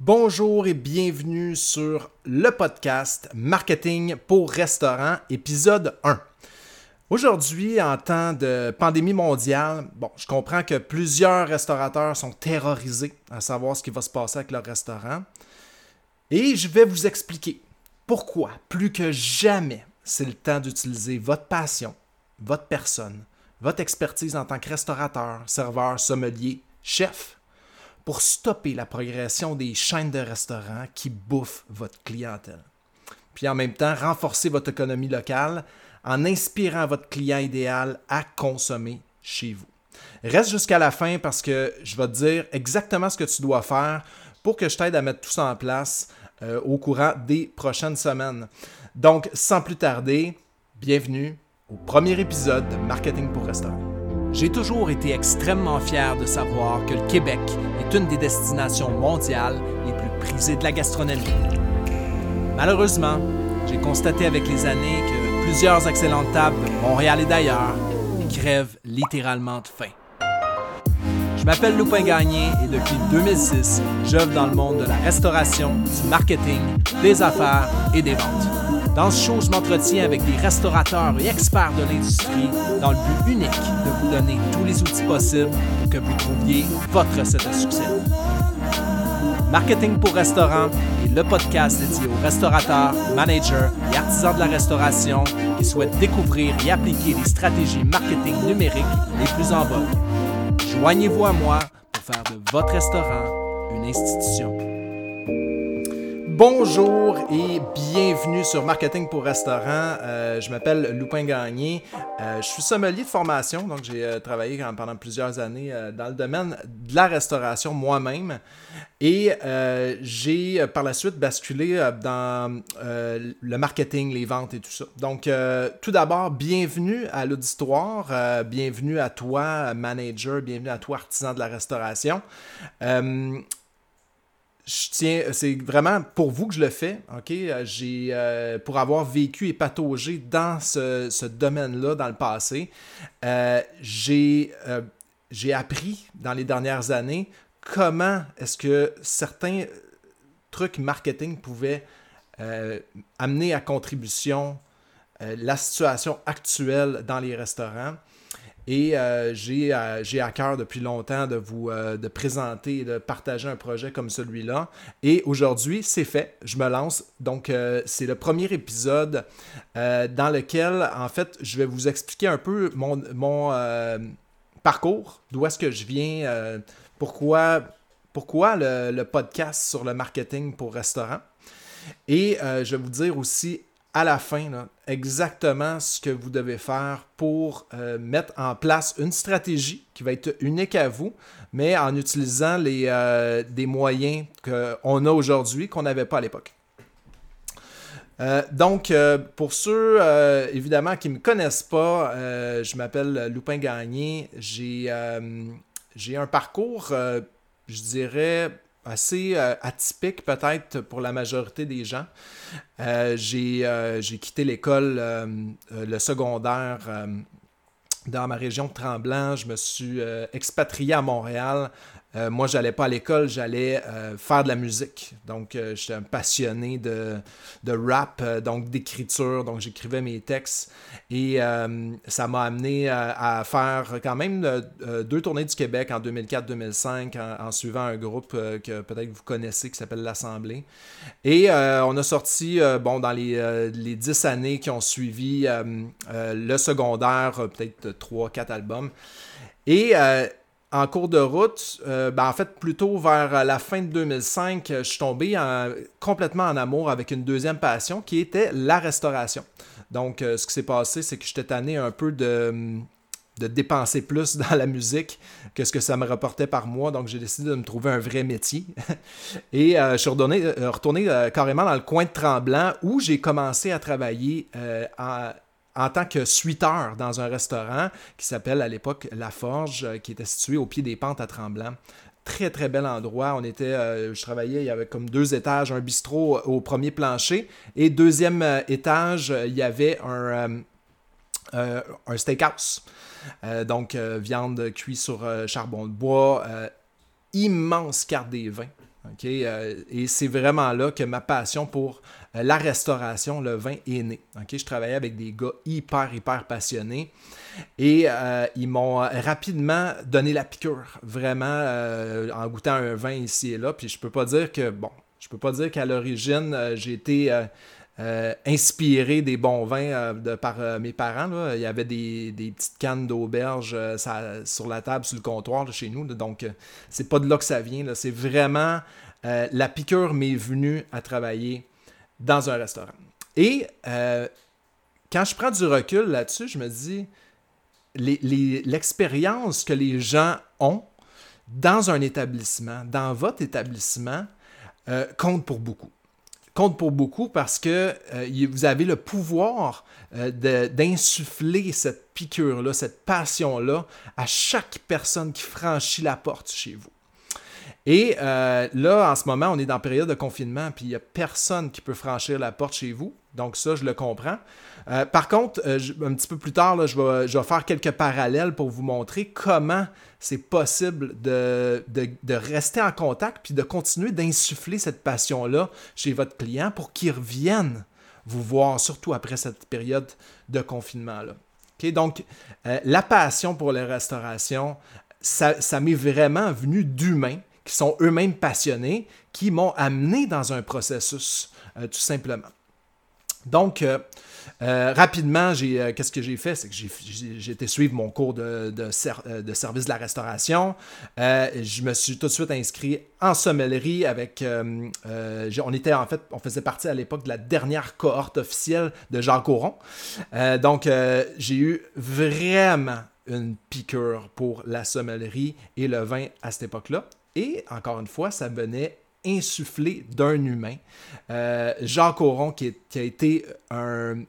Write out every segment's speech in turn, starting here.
Bonjour et bienvenue sur le podcast Marketing pour restaurant, épisode 1. Aujourd'hui, en temps de pandémie mondiale, je comprends que plusieurs restaurateurs sont terrorisés à savoir ce qui va se passer avec leur restaurant. Et je vais vous expliquer pourquoi, plus que jamais, c'est le temps d'utiliser votre passion, votre personne, votre expertise en tant que restaurateur, serveur, sommelier, chef pour stopper la progression des chaînes de restaurants qui bouffent votre clientèle. Puis en même temps, renforcer votre économie locale en inspirant votre client idéal à consommer chez vous. Reste jusqu'à la fin parce que je vais te dire exactement ce que tu dois faire pour que je t'aide à mettre tout ça en place euh, au courant des prochaines semaines. Donc, sans plus tarder, bienvenue au premier épisode de Marketing pour Restaurant. J'ai toujours été extrêmement fier de savoir que le Québec est une des destinations mondiales les plus prisées de la gastronomie. Malheureusement, j'ai constaté avec les années que plusieurs excellentes tables de Montréal et d'ailleurs crèvent littéralement de faim. Je m'appelle Loupin Gagné et depuis 2006, j'œuvre dans le monde de la restauration, du marketing, des affaires et des ventes. Dans ce show, je m'entretiens avec des restaurateurs et experts de l'industrie dans le but unique de vous donner tous les outils possibles pour que vous trouviez votre recette de succès. Marketing pour restaurant est le podcast dédié aux restaurateurs, managers et artisans de la restauration qui souhaitent découvrir et appliquer les stratégies marketing numériques les plus en vogue. Joignez-vous à moi pour faire de votre restaurant une institution. Bonjour et bienvenue sur Marketing pour restaurant. Euh, je m'appelle Loupin Gagné. Euh, je suis sommelier de formation, donc j'ai euh, travaillé pendant plusieurs années dans le domaine de la restauration moi-même. Et j'ai par la suite basculé dans le marketing, les ventes et tout ça. Donc tout d'abord, bienvenue à l'auditoire, bienvenue à toi, manager, bienvenue à toi, artisan de la restauration je tiens, c'est vraiment pour vous que je le fais, ok? J'ai, euh, pour avoir vécu et pataugé dans ce, domaine-là dans le passé, euh, j'ai, euh, j'ai appris dans les dernières années comment est-ce que certains trucs marketing pouvaient amener à contribution la situation actuelle dans les restaurants. Et euh, euh, j'ai à cœur depuis longtemps de vous euh, de présenter et de partager un projet comme celui-là. Et aujourd'hui, c'est fait. Je me lance. Donc, c'est le premier épisode dans lequel, en fait, je vais vous expliquer un peu mon, mon parcours, d'où est-ce que je viens, pourquoi, pourquoi le, le, podcast sur le marketing pour restaurant. Et je vais vous dire aussi à la fin exactement ce que vous devez faire pour euh, mettre en place une stratégie qui va être unique à vous, mais en utilisant les, euh, des moyens qu'on a aujourd'hui qu'on n'avait pas à l'époque. Euh, donc, pour ceux évidemment qui ne me connaissent pas, je m'appelle Loupin Gagné. J'ai un parcours, je dirais, assez euh, atypique peut-être pour la majorité des gens. Euh, euh, j'ai quitté l'école, le secondaire dans ma région de Tremblant. Je me suis expatrié à Montréal euh, moi, j'allais pas à l'école, j'allais euh, faire de la musique. Donc, euh, j'étais un passionné de, rap, donc d'écriture. Donc, j'écrivais mes textes. Et ça m'a amené à, faire quand même deux tournées du Québec en 2004-2005 en, suivant un groupe que peut-être vous connaissez qui s'appelle l'Assemblée. Et on a sorti, bon, dans les, les dix années qui ont suivi le secondaire, peut-être trois, quatre albums. Et en cours de route, euh, ben, en fait, plutôt vers la fin de 2005, je suis tombé complètement en amour avec une deuxième passion qui était la restauration. Donc, euh, ce qui s'est passé, c'est que j'étais tanné un peu de, de dépenser plus dans la musique que ce que ça me rapportait par mois. Donc, j'ai décidé de me trouver un vrai métier. Et euh, je suis retourné, carrément dans le coin de Tremblant où j'ai commencé à travailler en en tant que suiteur dans un restaurant qui s'appelle à l'époque La Forge, euh, qui était situé au pied des pentes à Tremblant très très bel endroit. On était, euh, je travaillais, il y avait comme deux étages, un bistrot au premier plancher et deuxième euh, étage, il y avait un, un steakhouse. donc viande cuite sur charbon de bois, immense carte des vins. Et c'est vraiment là que ma passion pour la restauration, le vin est né. Je travaillais avec des gars hyper, hyper passionnés. Et ils m'ont rapidement donné la piqûre, vraiment, en goûtant un vin ici et là. Puis je peux pas dire que, bon, je peux pas dire qu'à l'origine, j'ai été euh, inspiré des bons vins euh, de, par euh, mes parents. Il y avait des, petites cannes d'auberge sur la table, sur le comptoir chez nous. donc, c'est pas de là que ça vient. C'est vraiment la piqûre m'est venue à travailler dans un restaurant. Et quand je prends du recul là-dessus, je me dis l'expérience que les gens ont dans un établissement, dans votre établissement, compte pour beaucoup compte pour beaucoup parce que euh, vous avez le pouvoir euh, d'insuffler cette piqûre-là, cette passion-là à chaque personne qui franchit la porte chez vous. Et euh, là, en ce moment, on est dans période de confinement, puis il n'y a personne qui peut franchir la porte chez vous. Donc ça, je le comprends. Euh, par contre, euh, un petit peu plus tard, je, vais, faire quelques parallèles pour vous montrer comment c'est possible de, rester en contact puis de continuer d'insuffler cette passion-là chez votre client pour qu'il revienne vous voir, surtout après cette période de confinement-là. donc, euh, la passion pour la restauration, ça, ça m'est vraiment venu d'humains qui sont eux-mêmes passionnés, qui m'ont amené dans un processus, tout simplement. Donc, euh, euh, rapidement, euh, qu'est-ce que j'ai fait? C'est que j'ai été suivre mon cours de, de, service de la restauration. je me suis tout de suite inscrit en sommellerie avec. on était en fait, on faisait partie à l'époque de la dernière cohorte officielle de Jacques Auron. donc, j'ai eu vraiment une piqûre pour la sommellerie et le vin à cette époque-là. Et encore une fois, ça venait insufflé d'un humain. Euh, Jacques Auron, qui, a été un,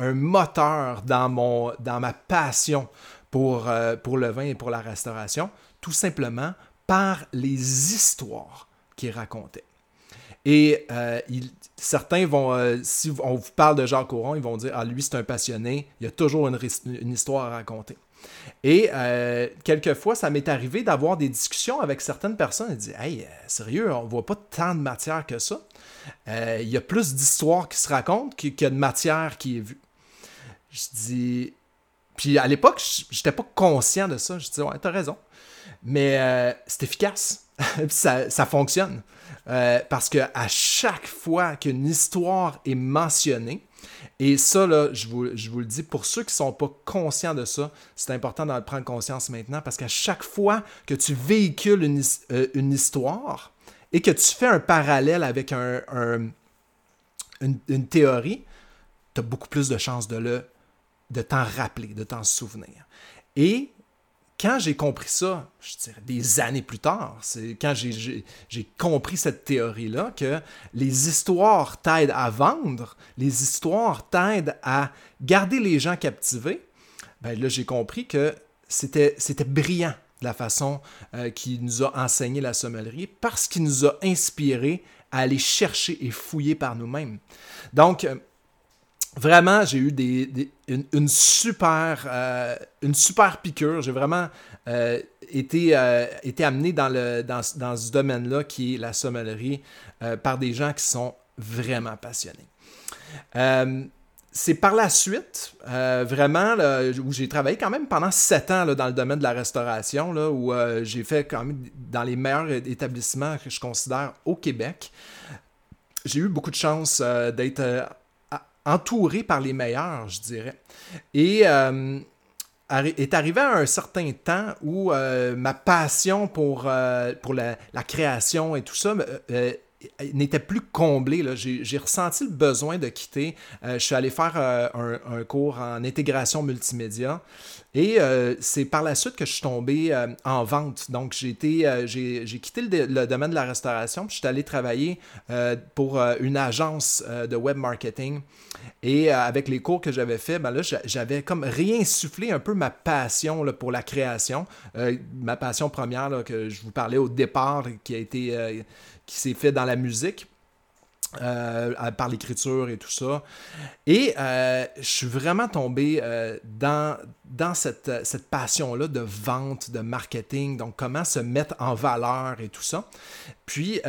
moteur dans, mon, dans ma passion pour, euh, pour le vin et pour la restauration, tout simplement par les histoires qu'il racontait. Et euh, certains vont, si on vous parle de Jacques Auron, ils vont dire Ah, lui, c'est un passionné, il y a toujours une, histoire à raconter. Et euh, quelquefois, ça m'est arrivé d'avoir des discussions avec certaines personnes et de dire Hey, euh, sérieux, on voit pas tant de matière que ça. Euh, il y a plus d'histoires qui se racontent qu'il y a de matière qui est vue. Je dis. Puis à l'époque, j'étais pas conscient de ça. Je dis Ouais, t'as raison. Mais c'est efficace. ça, ça, fonctionne. parce que à chaque fois qu'une histoire est mentionnée, et ça, là, je vous, le dis, pour ceux qui ne sont pas conscients de ça, c'est important d'en prendre conscience maintenant parce qu'à chaque fois que tu véhicules une, euh, histoire et que tu fais un parallèle avec un, une, théorie, tu as beaucoup plus de chances de, le, de t'en rappeler, de t'en souvenir. Et quand j'ai compris ça, je dirais des années plus tard, c'est quand j'ai compris cette théorie-là, que les histoires t'aident à vendre, les histoires t'aident à garder les gens captivés, ben là j'ai compris que c'était brillant la façon euh, qu'il nous a enseigné la sommellerie parce qu'il nous a inspiré à aller chercher et fouiller par nous-mêmes. Donc, euh, vraiment, j'ai eu des, une, super, euh, une super piqûre. J'ai vraiment euh, été, euh, été amené dans, le, dans, dans ce domaine-là qui est la sommellerie par des gens qui sont vraiment passionnés. c'est par la suite, vraiment, où j'ai travaillé quand même pendant sept ans dans le domaine de la restauration, là, où j'ai fait quand même dans les meilleurs établissements que je considère au Québec. J'ai eu beaucoup de chance d'être entouré par les meilleurs, je dirais. Et euh, est arrivé à un certain temps où euh, ma passion pour, euh, pour la, création et tout ça n'était plus comblée. J'ai ressenti le besoin de quitter. je suis allé faire un, un, cours en intégration multimédia. Et euh, c'est par la suite que je suis tombé euh, en vente. Donc, j'ai, euh, quitté le, domaine de la restauration, puis je suis allé travailler pour une agence de web marketing. Et avec les cours que j'avais fait, ben j'avais comme réinsufflé un peu ma passion pour la création. ma passion première que je vous parlais au départ, qui a été qui s'est fait dans la musique. euh, par l'écriture et tout ça. Et euh, je suis vraiment tombé euh, dans, dans cette, cette passion-là de vente, de marketing, donc comment se mettre en valeur et tout ça. Puis,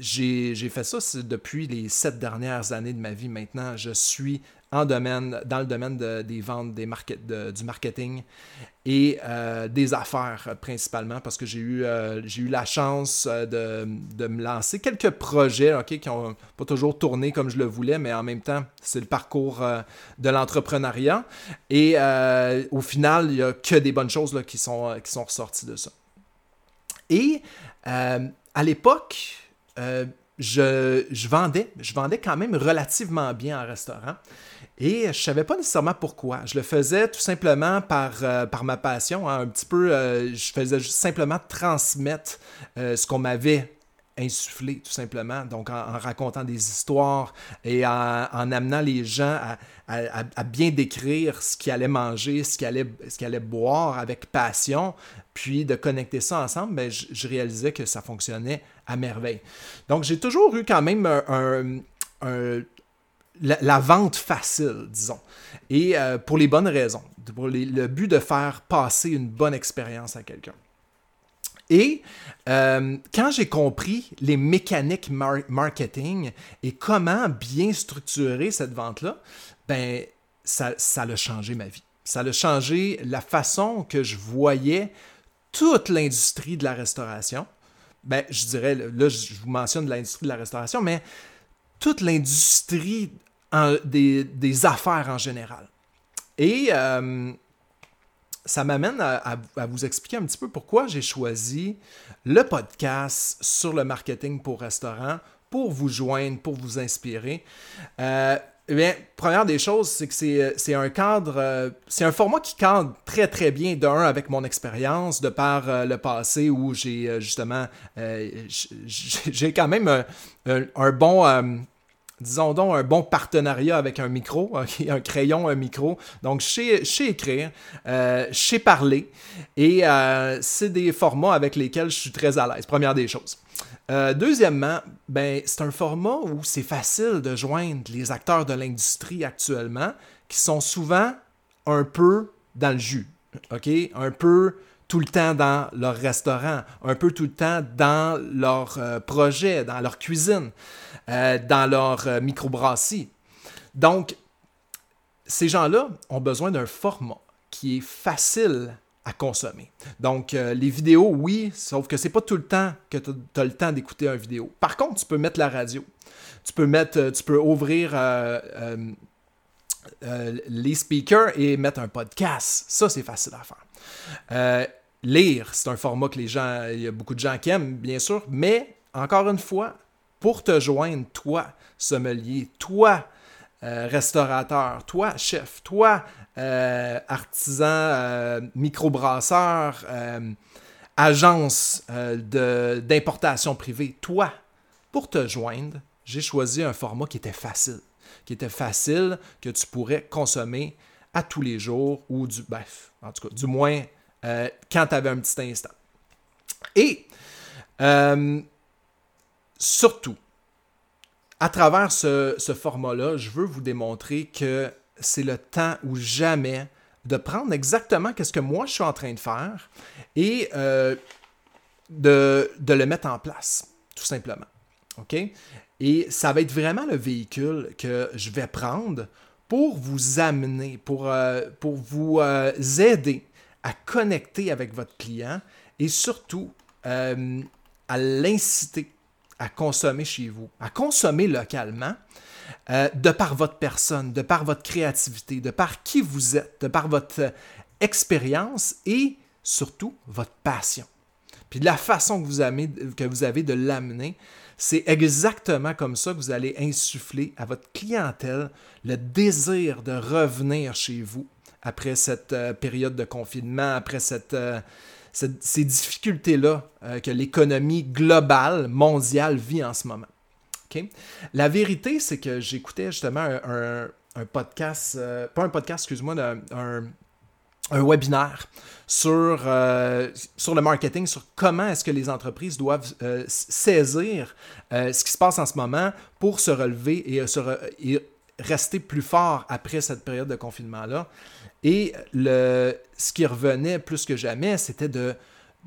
j'ai fait ça depuis les sept dernières années de ma vie maintenant. Je suis en domaine, dans le domaine des ventes, des du marketing et euh, des affaires principalement parce que j'ai eu, euh, eu la chance euh, de, me lancer quelques projets qui n'ont pas toujours tourné comme je le voulais, mais en même temps, c'est le parcours de l'entrepreneuriat. Et au final, il n'y a que des bonnes choses là, qui, sont, qui sont ressorties de ça. Et à l'époque, je, vendais, je vendais quand même relativement bien en restaurant. Et je ne savais pas nécessairement pourquoi. Je le faisais tout simplement par, euh, ma passion. Hein. un petit peu, euh, je faisais simplement transmettre euh, ce qu'on m'avait insufflé, tout simplement. Donc, en, racontant des histoires et en, amenant les gens à, bien décrire ce qu'ils allaient manger, ce qu'ils allaient, boire avec passion, puis de connecter ça ensemble, ben, je, réalisais que ça fonctionnait à merveille. Donc, j'ai toujours eu quand même la, vente facile, disons. Et euh, pour les bonnes raisons. Pour le but de faire passer une bonne expérience à quelqu'un. Et euh, quand j'ai compris les mécaniques marketing et comment bien structurer cette vente-là, ben, ça, ça a changé ma vie. Ça a changé la façon que je voyais toute l'industrie de la restauration. Ben, je dirais, là, je vous mentionne l'industrie de la restauration, mais toute l'industrie des, affaires en général. Et euh, ça m'amène à, vous expliquer un petit peu pourquoi j'ai choisi le podcast sur le marketing pour restaurant pour vous joindre, pour vous inspirer. Euh, bien, première des choses, c'est que c'est un cadre, euh, c'est un format qui cadre très très bien d'un avec mon expérience, de par le passé où j'ai justement, j'ai quand même un bon disons donc, un bon partenariat avec un micro, un crayon, un micro. Donc, je sais, écrire, euh, sais parler, et euh, c'est des formats avec lesquels je suis très à l'aise, première des choses. Euh, deuxièmement, ben, c'est un format où c'est facile de joindre les acteurs de l'industrie actuellement qui sont souvent un peu dans le jus, OK? Un peu tout le temps dans leur restaurant, un peu tout le temps dans leur projet, dans leur cuisine. Euh, dans leur euh, microbrasserie. Donc, ces gens-là ont besoin d'un format qui est facile à consommer. Donc, euh, les vidéos, oui, sauf que c'est pas tout le temps que tu as le temps d'écouter une vidéo. Par contre, tu peux mettre la radio. Tu peux ouvrir les speakers et mettre un podcast. Ça, c'est facile à faire. Lire, c'est un format que les gens, il y a beaucoup de gens qui aiment, bien sûr, mais encore une fois, pour te joindre, toi, sommelier, toi, euh, restaurateur, toi, chef, toi, euh, artisan, euh, microbrasseur, agence d'importation privée, toi, pour te joindre, j'ai choisi un format qui était facile, qui était facile, que tu pourrais consommer à tous les jours ou du, bref, en tout cas, du moins quand tu avais un petit instant. Et surtout, à travers ce, format-là, je veux vous démontrer que c'est le temps ou jamais de prendre exactement ce que moi je suis en train de faire et euh, de, le mettre en place, tout simplement. OK? Et ça va être vraiment le véhicule que je vais prendre pour vous amener, pour, euh, pour vous euh, aider à connecter avec votre client et surtout à l'inciter à consommer chez vous, à consommer localement, euh, de par votre personne, de par votre créativité, de par qui vous êtes, de par votre euh, expérience et surtout votre passion. Puis la façon que vous avez, que vous avez de l'amener, c'est exactement comme ça que vous allez insuffler à votre clientèle le désir de revenir chez vous après cette euh, période de confinement, après cette, ces difficultés-là euh, que l'économie globale, mondiale vit en ce moment. La vérité, c'est que j'écoutais justement un, podcast, euh, pas un podcast, excuse-moi, un, webinaire sur, sur le marketing, sur comment est-ce que les entreprises doivent saisir ce qui se passe en ce moment pour se relever et, se et rester plus fort après cette période de confinement-là. Et le, ce qui revenait plus que jamais, c'était de,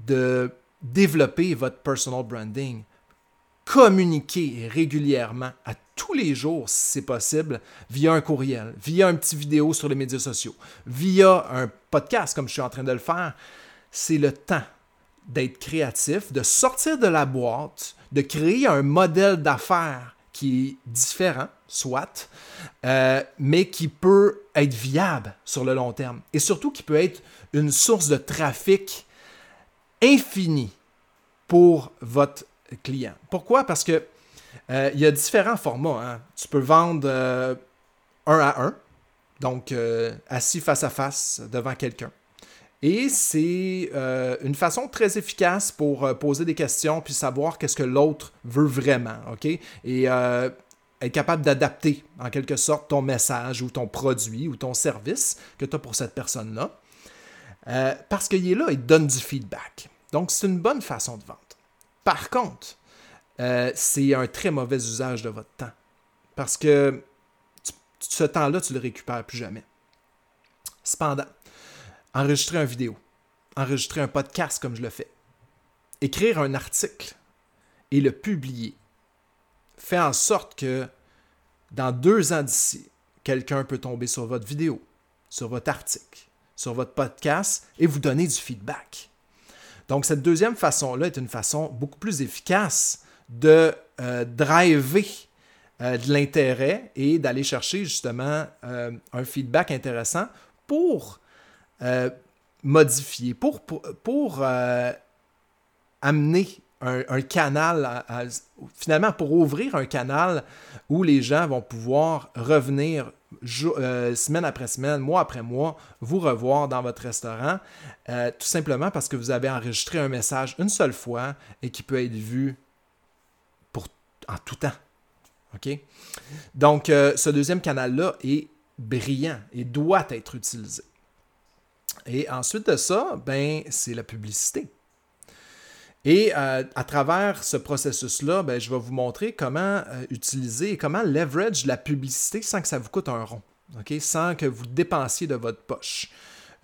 de développer votre personal branding. Communiquer régulièrement, à tous les jours, si c'est possible, via un courriel, via un petit vidéo sur les médias sociaux, via un podcast comme je suis en train de le faire. C'est le temps d'être créatif, de sortir de la boîte, de créer un modèle d'affaires qui est différent, soit, euh, mais qui peut être viable sur le long terme. Et surtout qui peut être une source de trafic infini pour votre client. Pourquoi? Parce que euh, il y a différents formats. Hein. Tu peux vendre euh, un à un, donc assis face à face devant quelqu'un. Et c'est une façon très efficace pour poser des questions puis savoir qu'est-ce que l'autre veut vraiment. OK? Être capable d'adapter en quelque sorte ton message ou ton produit ou ton service que tu as pour cette personne-là. Euh, parce qu'il est là, il donne du feedback. Donc, c'est une bonne façon de vendre. Par contre, euh, c'est un très mauvais usage de votre temps. Parce que ce temps-là, tu le récupères plus jamais. Cependant, enregistrer une vidéo, enregistrer un podcast comme je le fais, écrire un article et le publier fait en sorte que dans deux ans d'ici, quelqu'un peut tomber sur votre vidéo, sur votre article, sur votre podcast et vous donner du feedback. Donc, cette deuxième façon-là est une façon beaucoup plus efficace de euh, driver euh, de l'intérêt et d'aller chercher justement euh, un feedback intéressant pour modifier, pour, amener un, canal, finalement pour ouvrir un canal où les gens vont pouvoir revenir euh, semaine après semaine, mois après mois, vous revoir dans votre restaurant, euh, tout simplement parce que vous avez enregistré un message une seule fois et qui peut être vu pour, en tout temps. OK? Donc, euh, ce deuxième canal-là est brillant et doit être utilisé. Et ensuite de ça, ben, c'est la publicité. Et euh, à travers ce processus-là, ben, je vais vous montrer comment euh, utiliser et comment leverage la publicité sans que ça vous coûte un rond, sans que vous dépensiez de votre poche.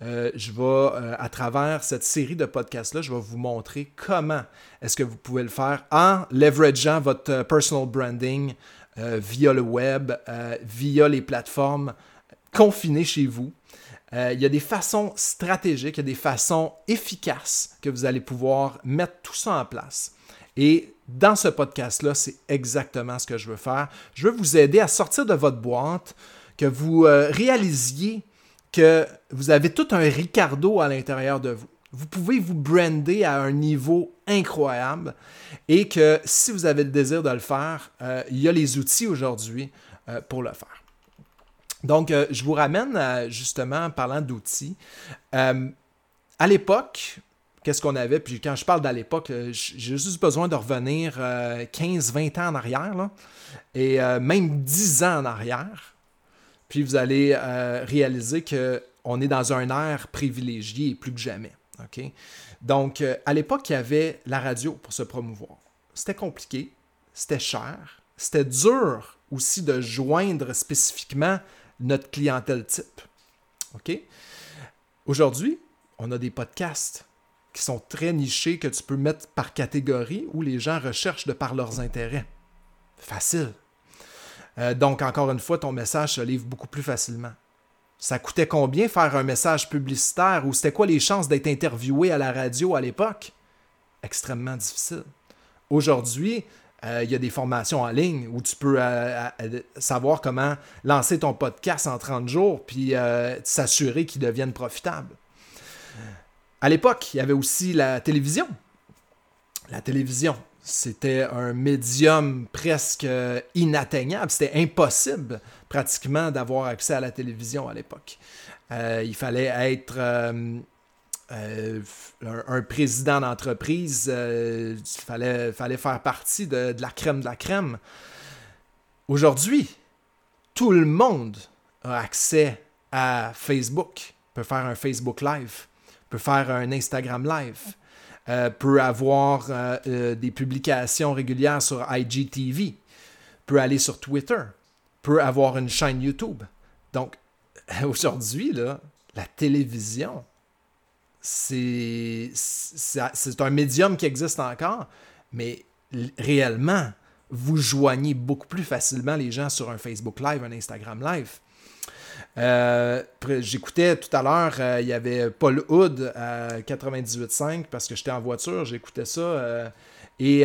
Euh, je vais, à travers cette série de podcasts-là, je vais vous montrer comment est-ce que vous pouvez le faire en leverageant votre personal branding via le web, via les plateformes confinées chez vous. Euh, il y a des façons stratégiques, il y a des façons efficaces que vous allez pouvoir mettre tout ça en place. Et dans ce podcast-là, c'est exactement ce que je veux faire. Je veux vous aider à sortir de votre boîte, que vous euh, réalisiez que vous avez tout un Ricardo à l'intérieur de vous. Vous pouvez vous brander à un niveau incroyable et que si vous avez le désir de le faire, euh, il y a les outils aujourd'hui pour le faire. Donc, euh, je vous ramène justement, parlant d'outils. Euh, à l'époque, qu'est-ce qu'on avait? Puis quand je parle d'à l'époque, euh, j'ai juste besoin de revenir 15-20 ans en arrière, et même 10 ans en arrière. Puis vous allez réaliser qu'on est dans un air privilégié plus que jamais. Donc, à l'époque, il y avait la radio pour se promouvoir. C'était compliqué, c'était cher, c'était dur aussi de joindre spécifiquement notre clientèle type. OK? Aujourd'hui, on a des podcasts qui sont très nichés que tu peux mettre par catégorie où les gens recherchent de par leurs intérêts. Facile. Euh, donc, encore une fois, ton message se livre beaucoup plus facilement. Ça coûtait combien faire un message publicitaire ou c'était quoi les chances d'être interviewé à la radio à l'époque? Extrêmement difficile. Aujourd'hui, euh, il y a des formations en ligne où tu peux euh, euh, savoir comment lancer ton podcast en 30 jours puis s'assurer qu'il devienne profitable. À l'époque, il y avait aussi la télévision. La télévision, c'était un médium presque inatteignable. C'était impossible pratiquement d'avoir accès à la télévision à l'époque. il fallait être euh, un, président d'entreprise, il euh, fallait, fallait faire partie de, la crème de la crème. Aujourd'hui, tout le monde a accès à Facebook, peut faire un Facebook Live, peut faire un Instagram Live, euh, peut avoir euh, des publications régulières sur IGTV, peut aller sur Twitter, peut avoir une chaîne YouTube. Donc, aujourd'hui, la télévision, c'est un médium qui existe encore, mais réellement, vous joignez beaucoup plus facilement les gens sur un Facebook Live, un Instagram Live. Euh, j'écoutais tout à l'heure, euh, il y avait Paul Hood à 98.5 parce que j'étais en voiture, j'écoutais ça. Euh, et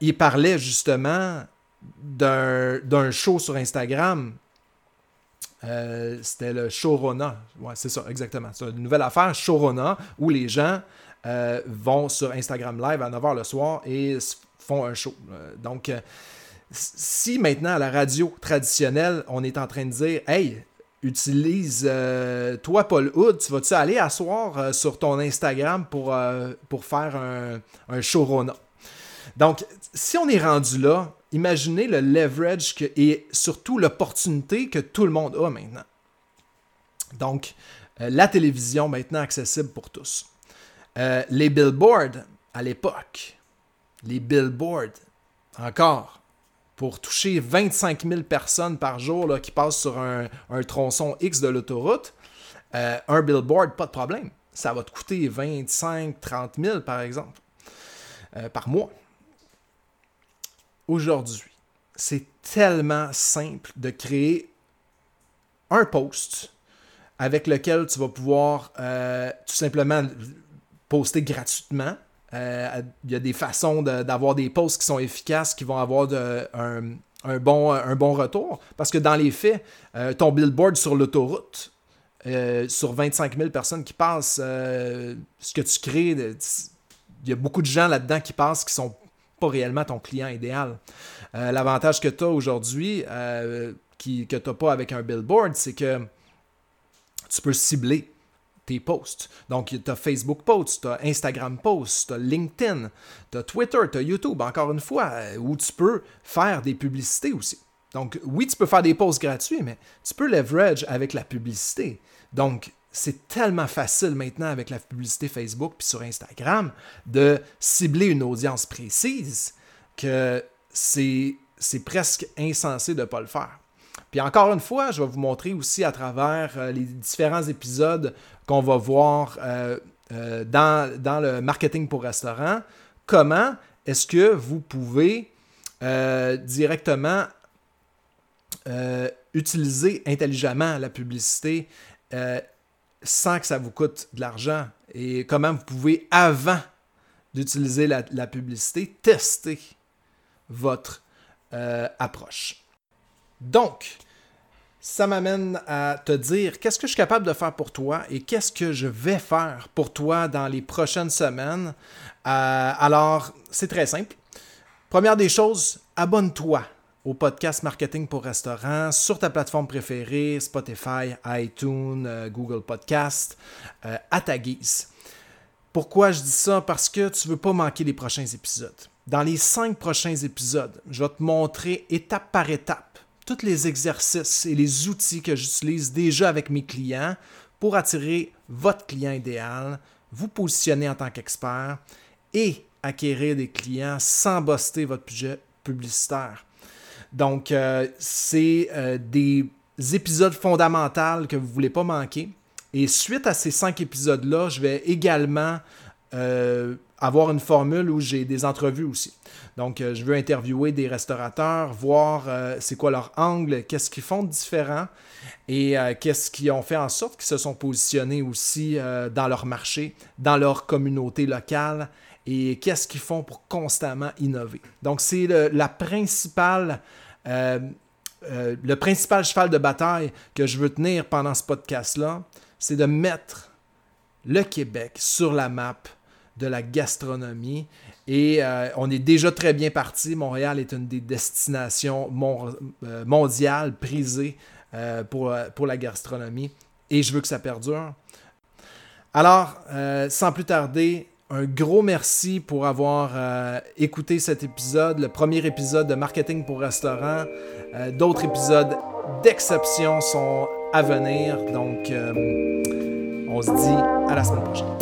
il parlait justement d'un show sur Instagram. C'était le Showrona. Ouais, c'est ça, exactement. C'est une nouvelle affaire, Showrona, où les gens vont sur Instagram Live à 9h le soir et font un show. donc, si maintenant à la radio traditionnelle, on est en train de dire Hey, utilise euh, toi Paul Hood, tu vas-tu aller asseoir euh, sur ton Instagram pour, euh, pour faire un, un? Donc, si on est rendu là, imaginez le leverage et surtout l'opportunité que tout le monde a maintenant. Donc, la télévision maintenant accessible pour tous. les billboards à l'époque, les billboards, encore, pour toucher 25 000 personnes par jour là, qui passent sur un, tronçon X de l'autoroute, euh, un billboard, pas de problème. Ça va te coûter 25, 30 000 par exemple, euh, par mois. Aujourd'hui, c'est tellement simple de créer un post avec lequel tu vas pouvoir euh, tout simplement poster gratuitement euh, il y a des façons d'avoir des posts qui sont efficaces, qui vont avoir un, bon, retour. Parce que dans les faits, euh, ton billboard sur l'autoroute, sur 25 000 personnes qui passent, ce que tu crées, il y a beaucoup de gens là-dedans qui passent qui sont pas réellement ton client idéal. L'avantage que tu as aujourd'hui, que tu n'as pas avec un billboard, c'est que tu peux cibler tes posts. Donc, tu as Facebook Posts, tu as Instagram Posts, tu as LinkedIn, tu as Twitter, tu as YouTube, encore une fois, euh, où tu peux faire des publicités aussi. Donc, oui, tu peux faire des posts gratuits, mais tu peux leverage avec la publicité. Donc, c'est tellement facile maintenant avec la publicité Facebook puis sur Instagram de cibler une audience précise que c'est presque insensé de ne pas le faire. Puis encore une fois, je vais vous montrer aussi à travers euh, les différents épisodes qu'on va voir euh, euh, dans, le marketing pour restaurant, comment est-ce que vous pouvez directement utiliser intelligemment la publicité sans que ça vous coûte de l'argent et comment vous pouvez, avant d'utiliser la, publicité, tester votre approche. Donc, ça m'amène à te dire qu'est-ce que je suis capable de faire pour toi et qu'est-ce que je vais faire pour toi dans les prochaines semaines? Euh, alors, c'est très simple. Première des choses, abonne-toi au podcast Marketing pour Restaurants sur ta plateforme préférée, Spotify, iTunes, euh, Google Podcast, euh, à ta guise. Pourquoi je dis ça? Parce que tu ne veux pas manquer les prochains épisodes. Dans les cinq prochains épisodes, je vais te montrer étape par étape tous les exercices et les outils que j'utilise déjà avec mes clients pour attirer votre client idéal, vous positionner en tant qu'expert et acquérir des clients sans buster votre budget publicitaire. Donc, euh, c'est euh, des épisodes fondamentaux que vous ne voulez pas manquer. Et suite à ces cinq épisodes-là, je vais également euh, avoir une formule où j'ai des entrevues aussi. Donc, je veux interviewer des restaurateurs, voir c'est quoi leur angle, qu'est-ce qu'ils font de différent et qu'est-ce qu'ils ont fait en sorte qu'ils se sont positionnés aussi dans leur marché, dans leur communauté locale et qu'est-ce qu'ils font pour constamment innover? Donc, c'est la principale. le principal cheval de bataille que je veux tenir pendant ce podcast-là, c'est de mettre le Québec sur la map de la gastronomie. Et euh, on est déjà très bien parti. Montréal est une des destinations euh, mondiales prisées euh, pour, pour la gastronomie. Et je veux que ça perdure. Alors, sans plus tarder, un gros merci pour avoir écouté cet épisode, le premier épisode de Marketing pour restaurant. D'autres épisodes d'exception sont à venir. Donc, On se dit à la semaine prochaine.